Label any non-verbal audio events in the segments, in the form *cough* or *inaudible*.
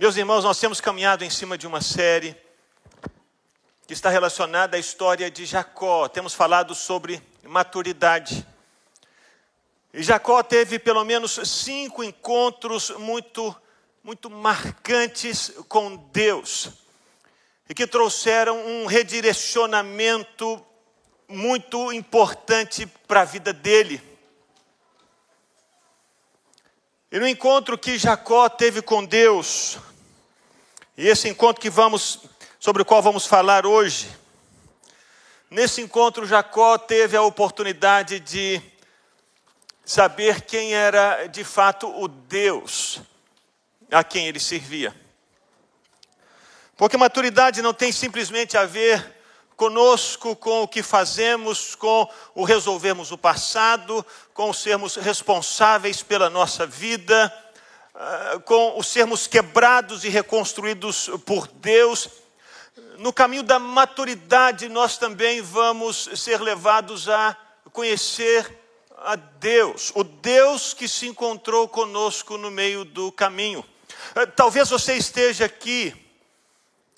Meus irmãos, nós temos caminhado em cima de uma série que está relacionada à história de Jacó. Temos falado sobre maturidade. E Jacó teve pelo menos cinco encontros muito, muito marcantes com Deus e que trouxeram um redirecionamento muito importante para a vida dele. E no encontro que Jacó teve com Deus, e esse encontro que vamos sobre o qual vamos falar hoje, nesse encontro Jacó teve a oportunidade de saber quem era de fato o Deus a quem ele servia. Porque maturidade não tem simplesmente a ver conosco, com o que fazemos, com o resolvermos o passado, com o sermos responsáveis pela nossa vida, ah, com o sermos quebrados e reconstruídos por Deus. No caminho da maturidade, nós também vamos ser levados a conhecer a Deus, o Deus que se encontrou conosco no meio do caminho. Ah, talvez você esteja aqui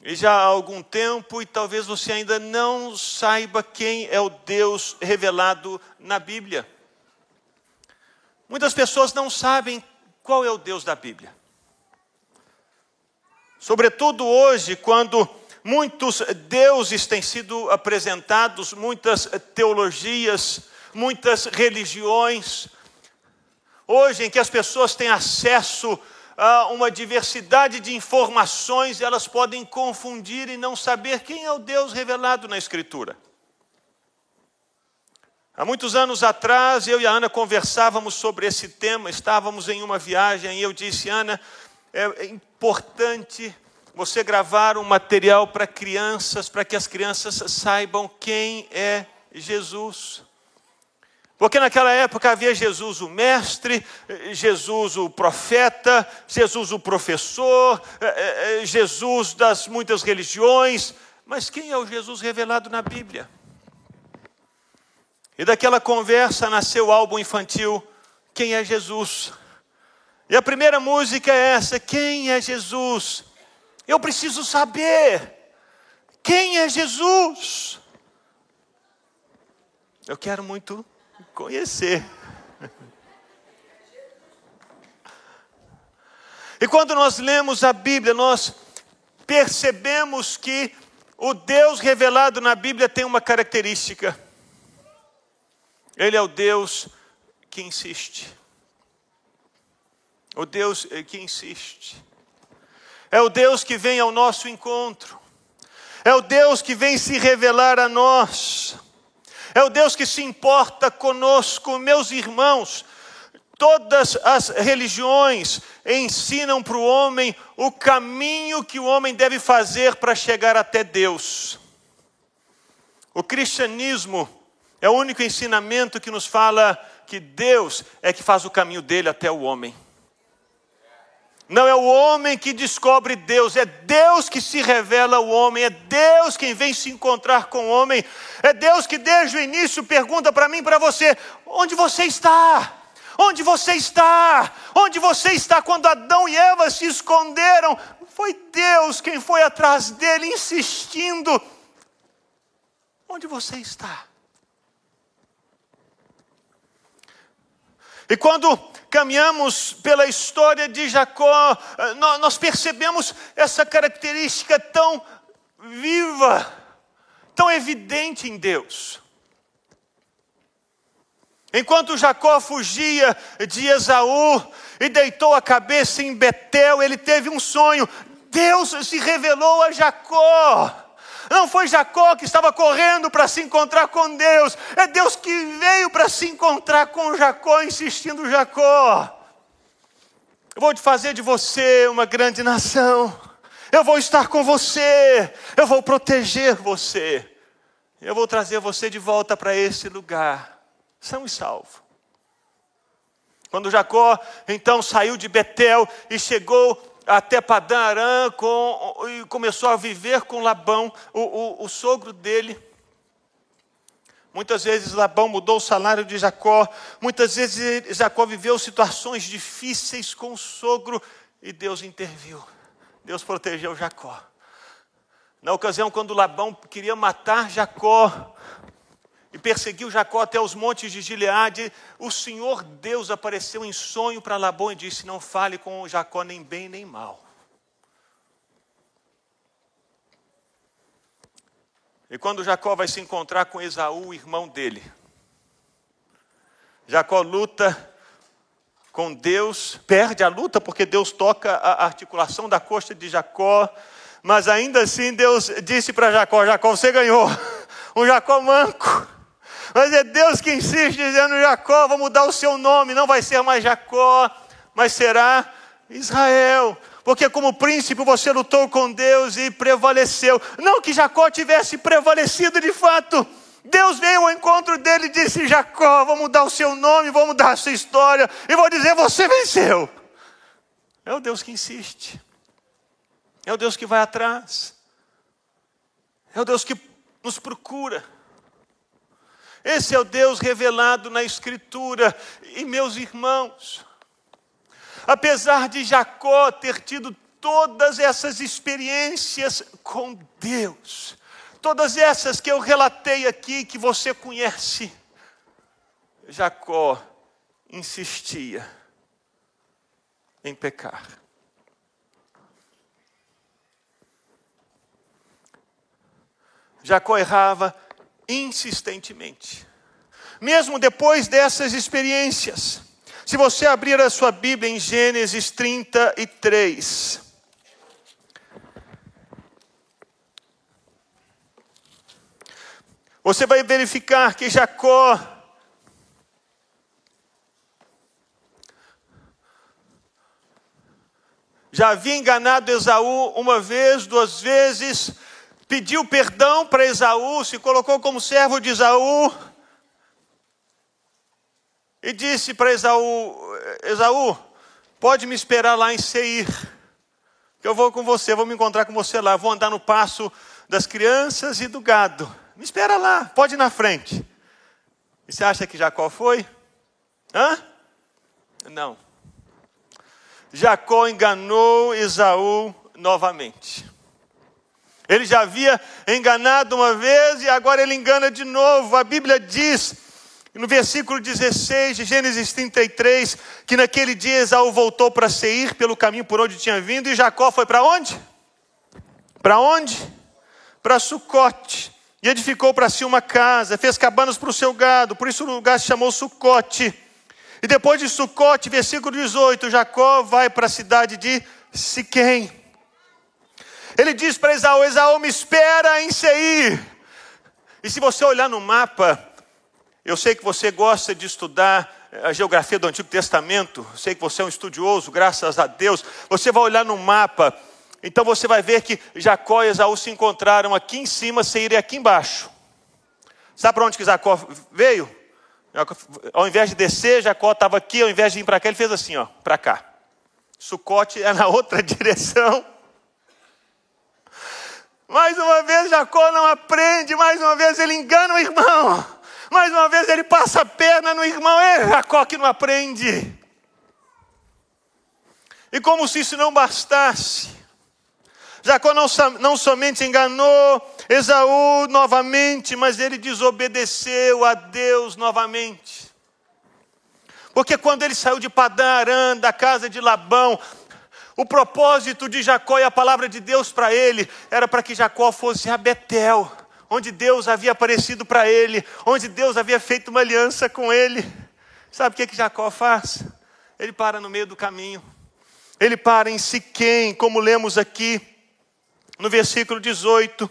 e já há algum tempo e talvez você ainda não saiba quem é o Deus revelado na Bíblia. Muitas pessoas não sabem qual é o Deus da Bíblia. Sobretudo hoje, quando muitos deuses têm sido apresentados, muitas teologias, muitas religiões. Hoje, em que as pessoas têm acesso ah, uma diversidade de informações, elas podem confundir e não saber quem é o Deus revelado na Escritura. Há muitos anos atrás, eu e a Ana conversávamos sobre esse tema, estávamos em uma viagem e eu disse, Ana, é importante você gravar um material para crianças, para que as crianças saibam quem é Jesus. Porque naquela época havia Jesus o mestre, Jesus o profeta, Jesus o professor, eh, eh, eh, Jesus das muitas religiões, mas quem é o Jesus revelado na Bíblia? E daquela conversa nasceu o álbum infantil Quem é Jesus? E a primeira música é essa: Quem é Jesus? Eu preciso saber quem é Jesus. Eu quero muito conhecer. E quando nós lemos a Bíblia, nós percebemos que o Deus revelado na Bíblia tem uma característica. Ele é o Deus que insiste. O Deus que insiste. É o Deus que vem ao nosso encontro. É o Deus que vem se revelar a nós é o Deus que se importa conosco, meus irmãos. Todas as religiões ensinam para o homem o caminho que o homem deve fazer para chegar até Deus. O cristianismo é o único ensinamento que nos fala que Deus é que faz o caminho dele até o homem. Não é o homem que descobre Deus, é Deus que se revela ao homem, é Deus quem vem se encontrar com o homem, é Deus que desde o início pergunta para mim e para você: onde você está? Onde você está? Onde você está quando Adão e Eva se esconderam? Foi Deus quem foi atrás dele, insistindo: onde você está? E quando caminhamos pela história de Jacó, eh, nós percebemos essa característica tão viva, tão evidente em Deus. Enquanto Jacó fugia de Esaú e deitou a cabeça em Betel, ele teve um sonho. Deus se revelou a Jacó. Não foi Jacó que estava correndo para se encontrar com Deus, é Deus que veio para se encontrar com Jacó, insistindo Jacó. Eu vou fazer de você uma grande nação. Eu vou estar com você. Eu vou proteger você. Eu vou trazer você de volta para esse lugar, são e salvo. Quando Jacó então saiu de Betel e chegou até Padã Arã com, e começou a viver com Labão, o, o, o sogro dele. Muitas vezes Labão mudou o salário de Jacó, muitas vezes Jacó viveu situações difíceis com o sogro e Deus interviu. Deus protegeu Jacó. Na ocasião, quando Labão queria matar Jacó e perseguiu Jacó até os montes de Gileade, o Senhor Deus apareceu em sonho para Labão e disse: Não fale com Jacó nem bem nem mal. E quando Jacó vai se encontrar com Esaú, o irmão dele, Jacó luta com Deus, perde a luta porque Deus toca a articulação da coxa de Jacó, mas ainda assim Deus disse para Jacó: Jacó, você ganhou, *laughs* um Jacó manco. Mas é Deus que insiste dizendo: Jacó, vou mudar o seu nome, não vai ser mais Jacó, mas será Israel. Porque, como príncipe, você lutou com Deus e prevaleceu. Não que Jacó tivesse prevalecido de fato, Deus veio ao encontro dele e disse: Jacó, vou mudar o seu nome, vou mudar a sua história, e vou dizer: você venceu. É o Deus que insiste, é o Deus que vai atrás, é o Deus que nos procura. Esse é o Deus revelado na Escritura, e meus irmãos, apesar de Jacó ter tido todas essas experiências com Deus, Todas essas que eu relatei aqui, que você conhece, Jacó insistia em pecar. Jacó errava insistentemente. Mesmo depois dessas experiências. Se você abrir a sua Bíblia em Gênesis 33, Você vai verificar que Jacó já havia enganado Esaú uma vez, duas vezes, pediu perdão para Esaú, se colocou como servo de Esaú e disse para Esaú: Esaú, pode me esperar lá em Seir, que eu vou com você, vou me encontrar com você lá, vou andar no passo das crianças e do gado. Me espera lá, pode ir na frente. E você acha que Jacó foi? Hã? Não. Jacó enganou Esaú novamente. Ele já havia enganado uma vez e agora ele engana de novo. A Bíblia diz, no versículo 16 de Gênesis 33, que naquele dia Esaú voltou para Seir pelo caminho por onde tinha vindo e Jacó foi para onde? Para onde? Para Sucote. E edificou para si uma casa, fez cabanas para o seu gado, por isso o lugar se chamou Sucote. E depois de Sucote, versículo 18, Jacó vai para a cidade de Siquém. Ele diz para Esaú: Esaú, me espera em Seir. E se você olhar no mapa, eu sei que você gosta de estudar a geografia do Antigo Testamento, sei que você é um estudioso, graças a Deus. Você vai olhar no mapa então você vai ver que Jacó e Esaú se encontraram aqui em cima, Seir é aqui embaixo. Sabe para onde que Jacó veio? Ao invés de descer, Jacó estava aqui, ao invés de ir para cá, ele fez assim, ó, para cá. Sucote é na outra *laughs* direção. Mais uma vez Jacó não aprende, mais uma vez ele engana o irmão. Mais uma vez ele passa a perna no irmão, é Jacó que não aprende. E como se isso não bastasse, Jacó não, não somente enganou Esaú novamente, mas ele desobedeceu a Deus novamente. Porque quando ele saiu de Padã Aram, da casa de Labão, o propósito de Jacó e a palavra de Deus para ele era para que Jacó fosse a Betel, onde Deus havia aparecido para ele, onde Deus havia feito uma aliança com ele. Sabe o que, que Jacó faz? Ele para no meio do caminho. Ele para em Siquém, como lemos aqui no versículo 18.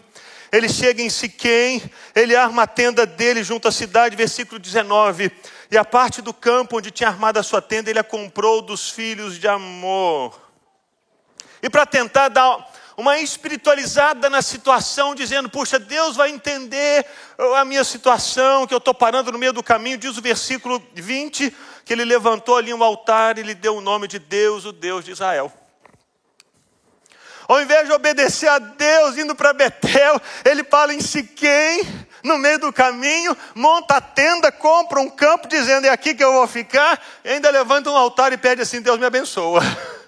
Ele chega em Siquém, ele arma a tenda dele junto à cidade, versículo 19. E a parte do campo onde tinha armado a sua tenda, ele a comprou dos filhos de Amor. E para tentar dar uma espiritualizada na situação, dizendo: Puxa, Deus vai entender a minha situação, que eu estou parando no meio do caminho, diz o versículo 20, que ele levantou ali um altar e lhe deu o nome de Deus, o Deus de Israel. Ao invés de obedecer a Deus, indo para Betel, ele fala em Siquém, no meio do caminho, monta a tenda, compra um campo, dizendo: é aqui que eu vou ficar, e ainda levanta um altar e pede assim: Deus me abençoa. *laughs*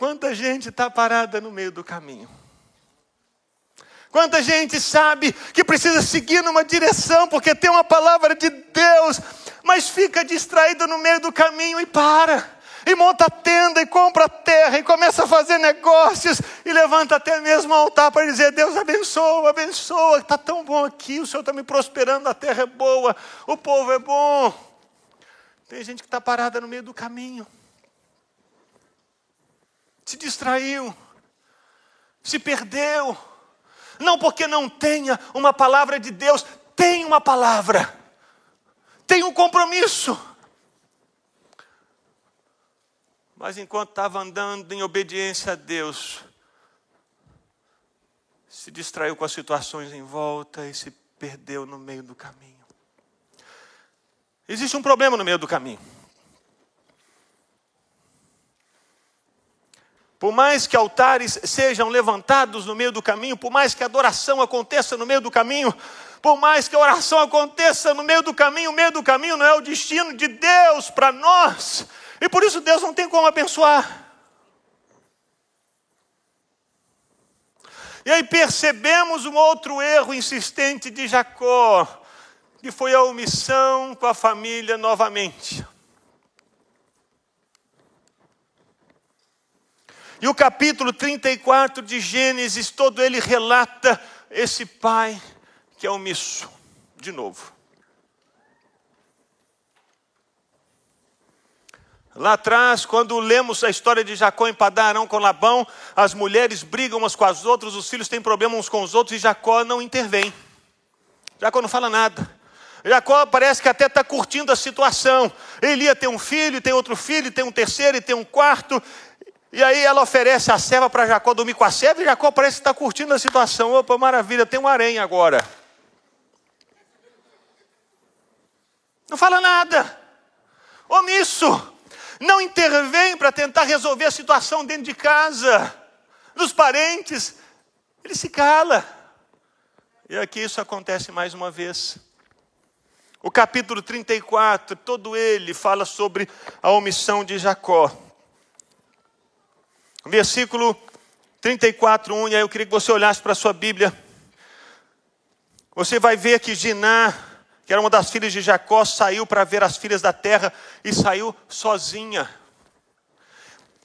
Quanta gente está parada no meio do caminho. Quanta gente sabe que precisa seguir numa direção, porque tem uma palavra de Deus, mas fica distraída no meio do caminho e para. E monta a tenda, e compra terra, e começa a fazer negócios, e levanta até mesmo o altar para dizer: Deus abençoa, abençoa, está tão bom aqui, o Senhor está me prosperando, a terra é boa, o povo é bom. Tem gente que está parada no meio do caminho, se distraiu, se perdeu não porque não tenha uma palavra de Deus, tem uma palavra, tem um compromisso. Mas enquanto estava andando em obediência a Deus, se distraiu com as situações em volta e se perdeu no meio do caminho. Existe um problema no meio do caminho. Por mais que altares sejam levantados no meio do caminho, por mais que a adoração aconteça no meio do caminho, por mais que a oração aconteça no meio do caminho, o meio do caminho não é o destino de Deus para nós, e por isso Deus não tem como abençoar. E aí percebemos um outro erro insistente de Jacó, que foi a omissão com a família novamente. E o capítulo 34 de Gênesis, todo ele relata esse pai que é omisso, de novo. Lá atrás, quando lemos a história de Jacó em Padarão com Labão, as mulheres brigam umas com as outras, os filhos têm problema uns com os outros e Jacó não intervém. Jacó não fala nada. Jacó parece que até está curtindo a situação. Ele ia ter um filho, tem outro filho, tem um terceiro e tem um quarto. E aí ela oferece a serva para Jacó dormir com a serva, e Jacó parece que está curtindo a situação. Opa, maravilha, tem um harém agora. Não fala nada. Omisso. Não intervém para tentar resolver a situação dentro de casa, dos parentes. Ele se cala. E aqui isso acontece mais uma vez. O capítulo 34, todo ele fala sobre a omissão de Jacó. Versículo 34, 1, e aí eu queria que você olhasse para a sua Bíblia. Você vai ver que Giná, que era uma das filhas de Jacó, saiu para ver as filhas da terra e saiu sozinha.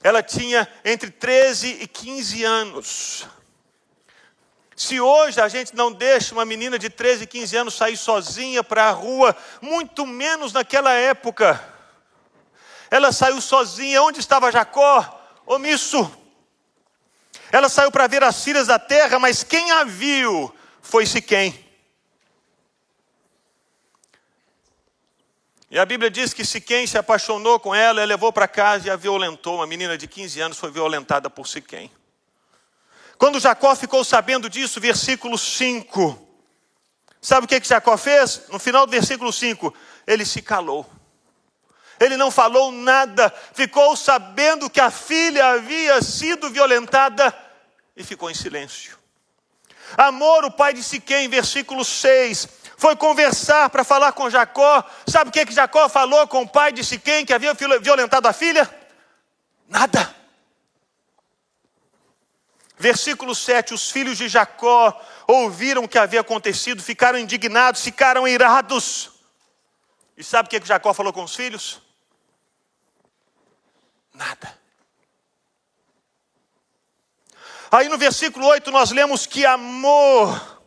Ela tinha entre 13 e 15 anos. Se hoje a gente não deixa uma menina de 13, 15 anos sair sozinha para a rua, muito menos naquela época. Ela saiu sozinha, onde estava Jacó? Omisso. Ela saiu para ver as filhas da terra, mas quem a viu foi Siquém. E a Bíblia diz que Siquém se apaixonou com ela, ela levou para casa e a violentou. Uma menina de 15 anos foi violentada por Siquém. Quando Jacó ficou sabendo disso, versículo 5. Sabe o que, que Jacó fez? No final do versículo 5, ele se calou. Ele não falou nada, ficou sabendo que a filha havia sido violentada e ficou em silêncio. Amor, o pai de Siquém, versículo 6, foi conversar para falar com Jacó. Sabe o que, que Jacó falou com o pai de Siquém que havia violentado a filha? Nada. Versículo 7: Os filhos de Jacó ouviram o que havia acontecido, ficaram indignados, ficaram irados. E sabe o que, que Jacó falou com os filhos? Nada. Aí no versículo 8 nós lemos que amor,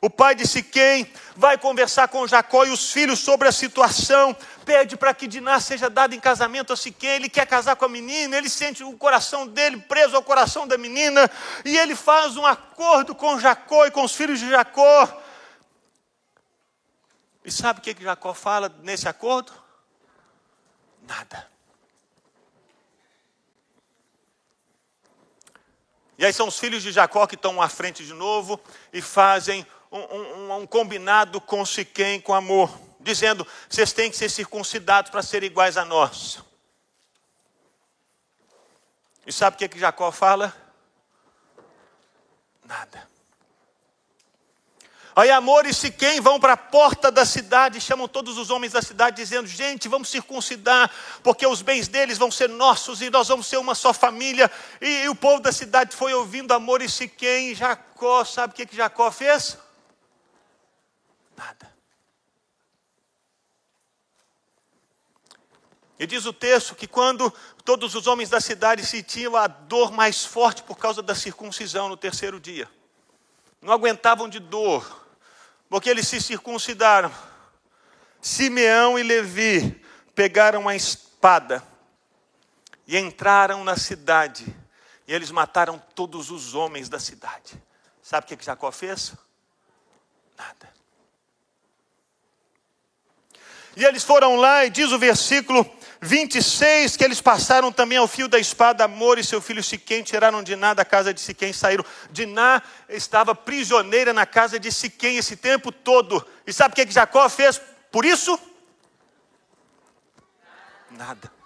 o pai de Siquém, vai conversar com Jacó e os filhos sobre a situação, pede para que Diná seja dado em casamento a Siquém, ele quer casar com a menina, ele sente o coração dele preso ao coração da menina, e ele faz um acordo com Jacó e com os filhos de Jacó. E sabe o que Jacó fala nesse acordo? Nada. E aí são os filhos de Jacó que estão à frente de novo e fazem um, um, um combinado com Siquém, com amor, dizendo: vocês têm que ser circuncidados para serem iguais a nós. E sabe o que, que Jacó fala? Nada. Aí Amor e Siquém vão para a porta da cidade, chamam todos os homens da cidade, dizendo: Gente, vamos circuncidar, porque os bens deles vão ser nossos e nós vamos ser uma só família. E, e o povo da cidade foi ouvindo Amor e. E Jacó, sabe o que, que Jacó fez? Nada. E diz o texto que quando todos os homens da cidade sentiam a dor mais forte por causa da circuncisão no terceiro dia, não aguentavam de dor, porque eles se circuncidaram. Simeão e Levi pegaram a espada e entraram na cidade, e eles mataram todos os homens da cidade. Sabe o que Jacó fez? Nada. E eles foram lá, e diz o versículo 26, que eles passaram também ao fio da espada, Amor e seu filho Siquém tiraram Diná da casa de Siquém, saíram. Diná estava prisioneira na casa de Siquém esse tempo todo. E sabe o que Jacó fez por isso? Nada.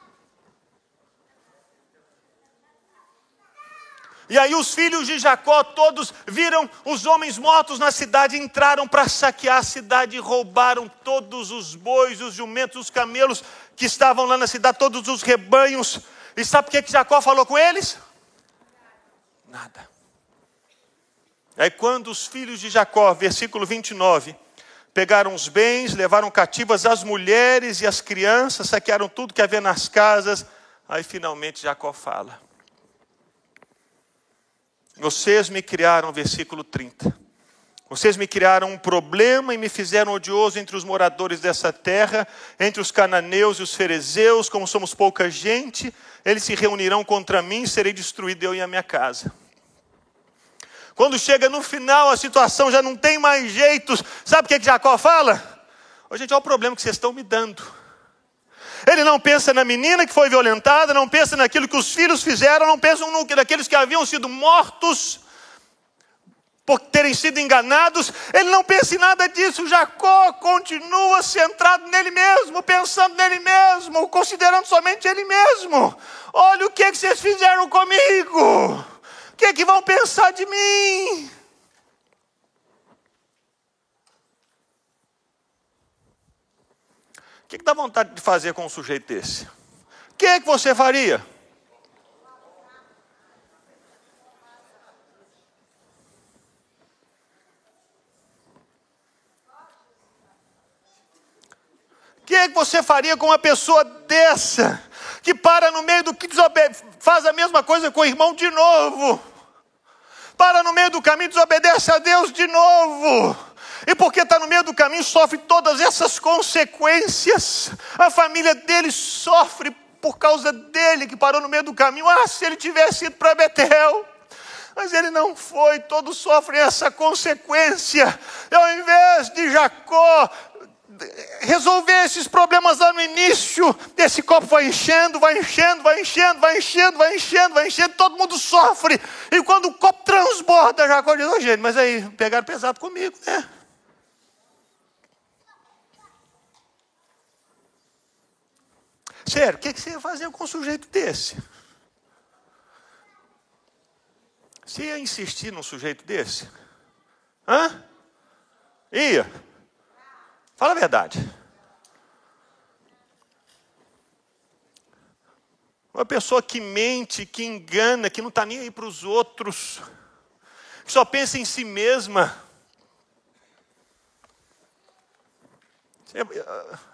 E aí os filhos de Jacó todos viram os homens mortos na cidade, entraram para saquear a cidade roubaram todos os bois, os jumentos, os camelos que estavam lá na cidade, todos os rebanhos. E sabe o que, que Jacó falou com eles? Nada. Aí quando os filhos de Jacó, versículo 29, pegaram os bens, levaram cativas as mulheres e as crianças, saquearam tudo que havia nas casas, aí finalmente Jacó fala: vocês me criaram, versículo 30. Vocês me criaram um problema e me fizeram odioso entre os moradores dessa terra, entre os cananeus e os ferezeus, como somos pouca gente, eles se reunirão contra mim, serei destruído eu e a minha casa. Quando chega no final, a situação já não tem mais jeitos. Sabe o que, que Jacó fala? Ô, gente, olha o problema que vocês estão me dando. Ele não pensa na menina que foi violentada, não pensa naquilo que os filhos fizeram, não pensa naqueles que haviam sido mortos por terem sido enganados. Ele não pensa em nada disso. Jacó continua centrado nele mesmo, pensando nele mesmo, considerando somente ele mesmo. Olha o que, é que vocês fizeram comigo. O que, é que vão pensar de mim? que, que dá vontade de fazer com um sujeito desse? O que, que você faria? Que, é que você faria com uma pessoa dessa, que para no meio do que faz a mesma coisa com o irmão de novo? Para no meio do caminho, desobedece a Deus de novo e porque está no meio do caminho, sofre todas essas consequências. A família dele sofre por causa dele, que parou no meio do caminho. Ah, se ele tivesse ido para Betel. Mas ele não foi, todos sofrem essa consequência. Ao invés de Jacó resolver esses problemas lá no início, esse copo vai enchendo, vai enchendo, vai enchendo, vai enchendo, vai enchendo, vai enchendo, todo mundo sofre. E quando o copo transborda, Jacó diz: oh, gente, mas aí pegaram pesado comigo, né? Sério, o que você ia fazer com um sujeito desse? Você ia insistir num sujeito desse? Hã? Ia. Fala a verdade. Uma pessoa que mente, que engana, que não está nem aí para os outros, que só pensa em si mesma. Você,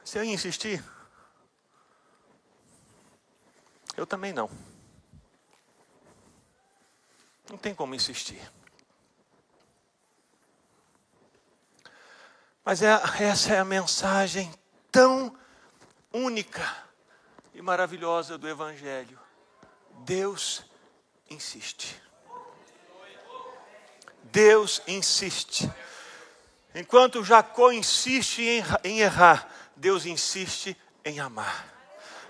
você ia insistir? Eu também não. Não tem como insistir. Mas é, essa é a mensagem tão única e maravilhosa do Evangelho. Deus insiste. Deus insiste. Enquanto Jacó insiste em errar, Deus insiste em amar.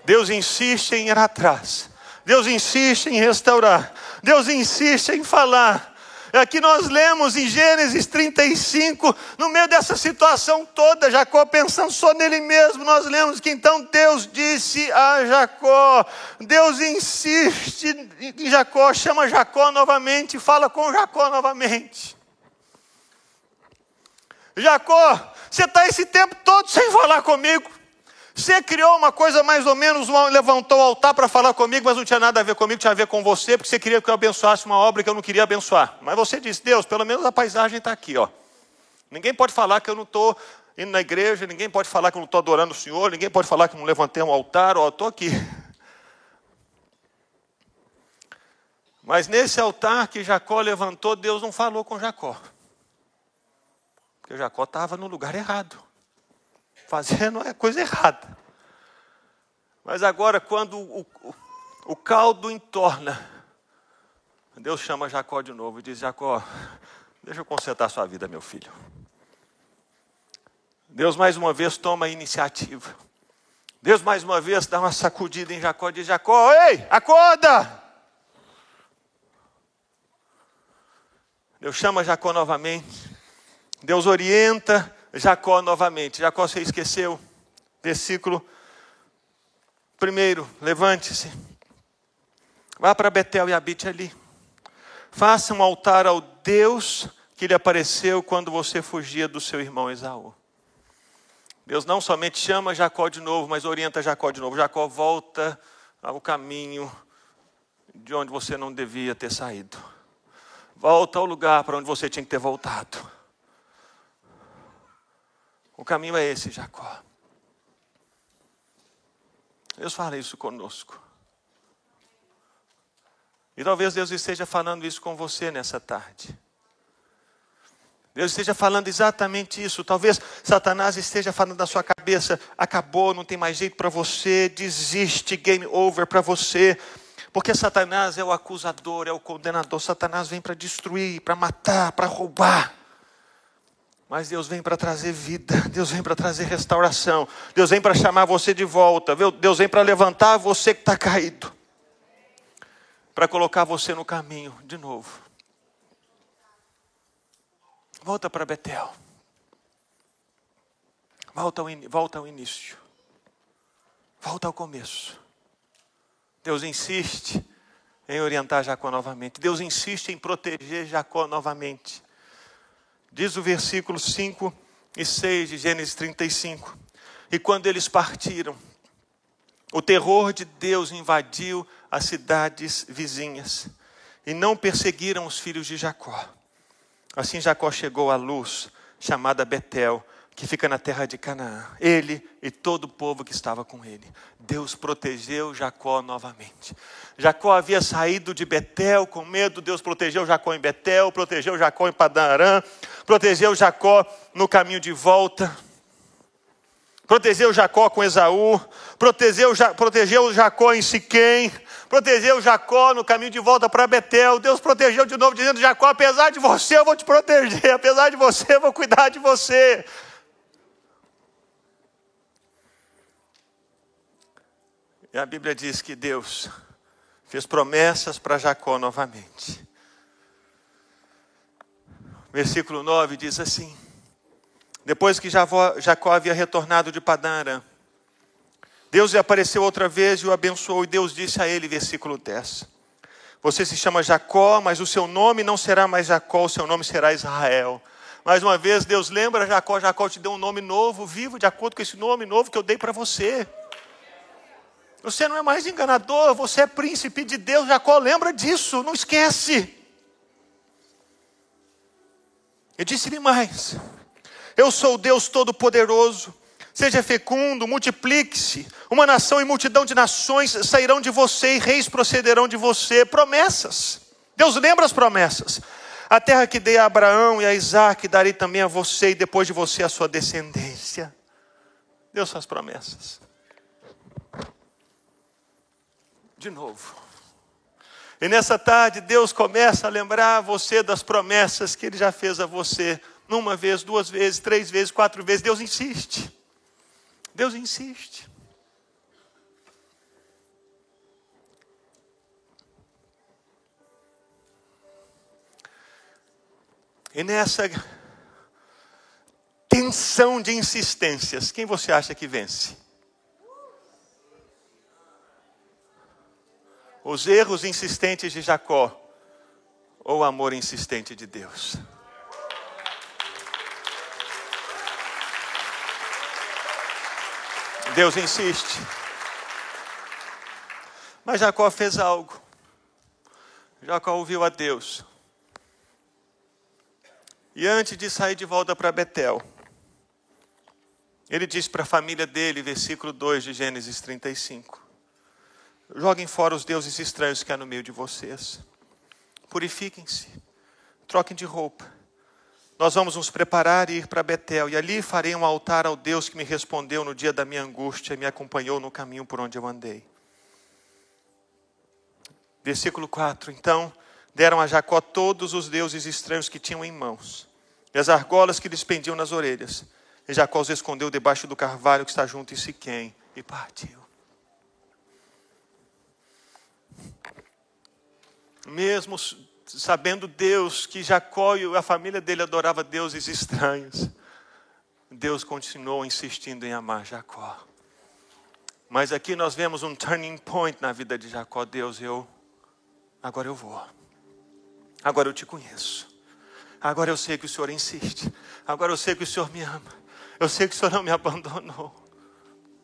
Deus insiste em ir atrás. Deus insiste em restaurar. Deus insiste em falar. Aqui nós lemos em Gênesis 35, no meio dessa situação toda, Jacó pensando só nele mesmo, nós lemos que então Deus disse a Jacó, Deus insiste em Jacó, chama Jacó novamente, fala com Jacó novamente. Jacó, você está esse tempo todo sem falar comigo. Você criou uma coisa mais ou menos, levantou o altar para falar comigo, mas não tinha nada a ver comigo, tinha a ver com você, porque você queria que eu abençoasse uma obra que eu não queria abençoar. Mas você disse, Deus, pelo menos a paisagem está aqui, ó. Ninguém pode falar que eu não estou indo na igreja, ninguém pode falar que eu não estou adorando o Senhor, ninguém pode falar que eu não levantei um altar, ó, estou aqui. *laughs* Mas nesse altar que Jacó levantou, Deus não falou com Jacó. Porque Jacó estava no lugar errado fazendo é coisa errada. Mas agora, quando o, o, o caldo entorna, Deus chama Jacó de novo e diz: Jacó, deixa eu consertar sua vida, meu filho. Deus mais uma vez toma a iniciativa. Deus mais uma vez dá uma sacudida em Jacó e diz: Jacó, ei, acorda! Deus chama Jacó novamente. Deus orienta Jacó novamente. Jacó, você esqueceu? Versículo primeiro, levante-se. Vá para Betel e habite ali. Faça um altar ao Deus que lhe apareceu quando você fugia do seu irmão Esaú. Deus não somente chama Jacó de novo, mas orienta Jacó de novo. Jacó volta ao caminho de onde você não devia ter saído. Volta ao lugar para onde você tinha que ter voltado. O caminho é esse, Jacó. Deus fala isso conosco. E talvez Deus esteja falando isso com você nessa tarde. Deus esteja falando exatamente isso. Talvez Satanás esteja falando na sua cabeça: acabou, não tem mais jeito para você, desiste, game over para você. Porque Satanás é o acusador, é o condenador. Satanás vem para destruir, para matar, para roubar. Mas Deus vem para trazer vida, Deus vem para trazer restauração, Deus vem para chamar você de volta, Deus vem para levantar você que está caído, para colocar você no caminho de novo. Volta para Betel, volta ao, volta ao início, volta ao começo. Deus insiste em orientar Jacó novamente, Deus insiste em proteger Jacó novamente. Diz o versículo 5 e 6 de Gênesis 35. E quando eles partiram, o terror de Deus invadiu as cidades vizinhas e não perseguiram os filhos de Jacó. Assim Jacó chegou à luz, chamada Betel, que fica na terra de Canaã. Ele e todo o povo que estava com ele. Deus protegeu Jacó novamente. Jacó havia saído de Betel com medo, Deus protegeu Jacó em Betel, protegeu Jacó em Padarã, protegeu Jacó no caminho de volta. Protegeu Jacó com Esaú, protegeu, protegeu Jacó em Siquém, protegeu Jacó no caminho de volta para Betel. Deus protegeu de novo, dizendo: Jacó, apesar de você, eu vou te proteger, apesar de você, eu vou cuidar de você. E a Bíblia diz que Deus fez promessas para Jacó novamente. Versículo 9 diz assim: Depois que Jacó havia retornado de Padã Deus lhe apareceu outra vez e o abençoou, e Deus disse a ele, versículo 10: Você se chama Jacó, mas o seu nome não será mais Jacó, o seu nome será Israel. Mais uma vez, Deus lembra Jacó: Jacó te deu um nome novo, vivo de acordo com esse nome novo que eu dei para você. Você não é mais enganador, você é príncipe de Deus. Jacó lembra disso, não esquece. E disse-lhe mais: Eu sou o Deus Todo-Poderoso. Seja fecundo, multiplique-se. Uma nação e multidão de nações sairão de você e reis procederão de você. Promessas. Deus lembra as promessas. A terra que dei a Abraão e a Isaac darei também a você e depois de você a sua descendência. Deus faz promessas de novo. E nessa tarde, Deus começa a lembrar você das promessas que Ele já fez a você. Numa vez, duas vezes, três vezes, quatro vezes. Deus insiste. Deus insiste. E nessa tensão de insistências, quem você acha que vence? os erros insistentes de Jacó ou o amor insistente de Deus? Deus insiste. Mas Jacó fez algo. Jacó ouviu a Deus. E antes de sair de volta para Betel, ele disse para a família dele, versículo 2 de Gênesis 35: Joguem fora os deuses estranhos que há no meio de vocês. Purifiquem-se, troquem de roupa. Nós vamos nos preparar e ir para Betel, e ali farei um altar ao Deus que me respondeu no dia da minha angústia e me acompanhou no caminho por onde eu andei. Versículo 4: Então deram a Jacó todos os deuses estranhos que tinham em mãos, e as argolas que lhes pendiam nas orelhas. E Jacó os escondeu debaixo do carvalho que está junto em Siquém, e partiu. Mesmo sabendo Deus que Jacó e a família dele adorava deuses estranhos, Deus continuou insistindo em amar Jacó. Mas aqui nós vemos um turning point na vida de Jacó. Deus, eu agora eu vou. Agora eu te conheço. Agora eu sei que o Senhor insiste. Agora eu sei que o Senhor me ama. Eu sei que o Senhor não me abandonou.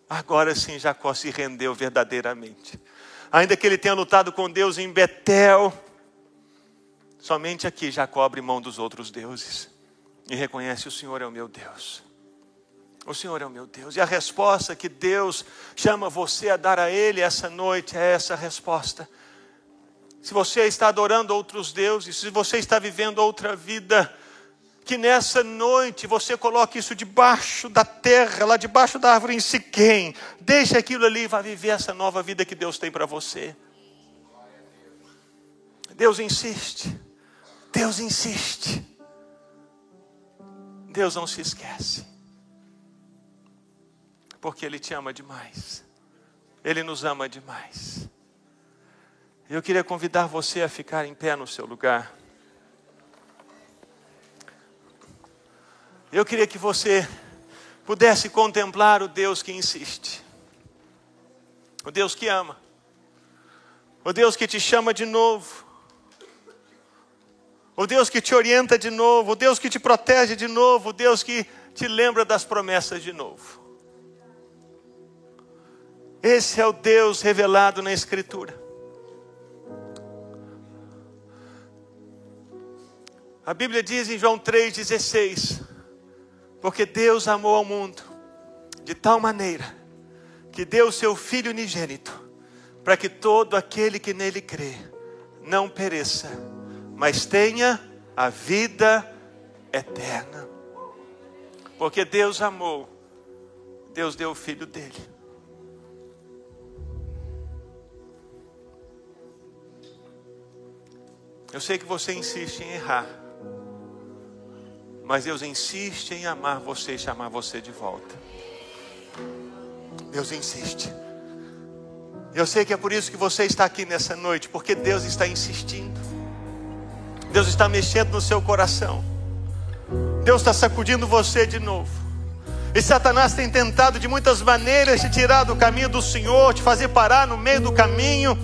Agora sim Jacó se rendeu verdadeiramente. Ainda que ele tenha lutado com Deus em Betel, Somente aqui já cobre mão dos outros deuses e reconhece: o Senhor é o meu Deus. O Senhor é o meu Deus. E a resposta que Deus chama você a dar a Ele essa noite é essa resposta. Se você está adorando outros deuses, se você está vivendo outra vida, que nessa noite você coloque isso debaixo da terra, lá debaixo da árvore em Siquém. Deixe aquilo ali e vá viver essa nova vida que Deus tem para você. Deus insiste. Deus insiste. Deus não se esquece. Porque Ele te ama demais. Ele nos ama demais. Eu queria convidar você a ficar em pé no seu lugar. Eu queria que você pudesse contemplar o Deus que insiste, o Deus que ama, o Deus que te chama de novo, o Deus que te orienta de novo, o Deus que te protege de novo, o Deus que te lembra das promessas de novo. Esse é o Deus revelado na Escritura. A Bíblia diz em João 3,16: Porque Deus amou ao mundo de tal maneira que deu o seu Filho unigênito, para que todo aquele que nele crê não pereça, mas tenha a vida eterna. Porque Deus amou, Deus deu o filho dele. Eu sei que você insiste em errar, mas Deus insiste em amar você e chamar você de volta. Deus insiste. Eu sei que é por isso que você está aqui nessa noite, porque Deus está insistindo. Deus está mexendo no seu coração. Deus está sacudindo você de novo. E Satanás tem tentado de muitas maneiras te tirar do caminho do Senhor, te fazer parar no meio do caminho,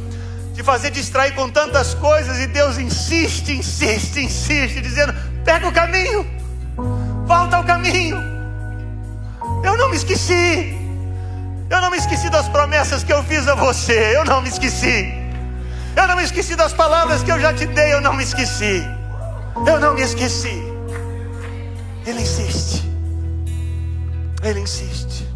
te fazer distrair com tantas coisas. E Deus insiste, insiste, insiste, dizendo: pega o caminho, volta ao caminho. Eu não me esqueci. Eu não me esqueci das promessas que eu fiz a você. Eu não me esqueci. Eu não me esqueci das palavras que eu já te dei, eu não me esqueci. Eu não me esqueci. Ele insiste. Ele insiste.